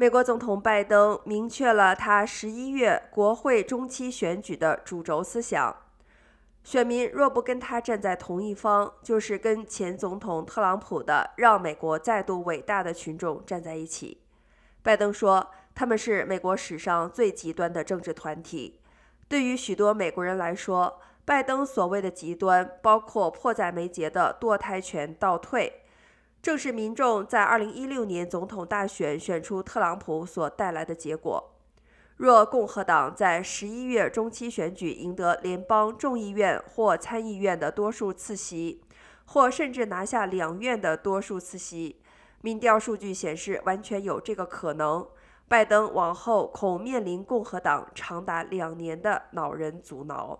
美国总统拜登明确了他十一月国会中期选举的主轴思想：选民若不跟他站在同一方，就是跟前总统特朗普的“让美国再度伟大的群众”站在一起。拜登说，他们是美国史上最极端的政治团体。对于许多美国人来说，拜登所谓的极端，包括迫在眉睫的堕胎权倒退。正是民众在2016年总统大选选出特朗普所带来的结果。若共和党在11月中期选举赢得联邦众议院或参议院的多数次席，或甚至拿下两院的多数次席，民调数据显示完全有这个可能。拜登往后恐面临共和党长达两年的恼人阻挠。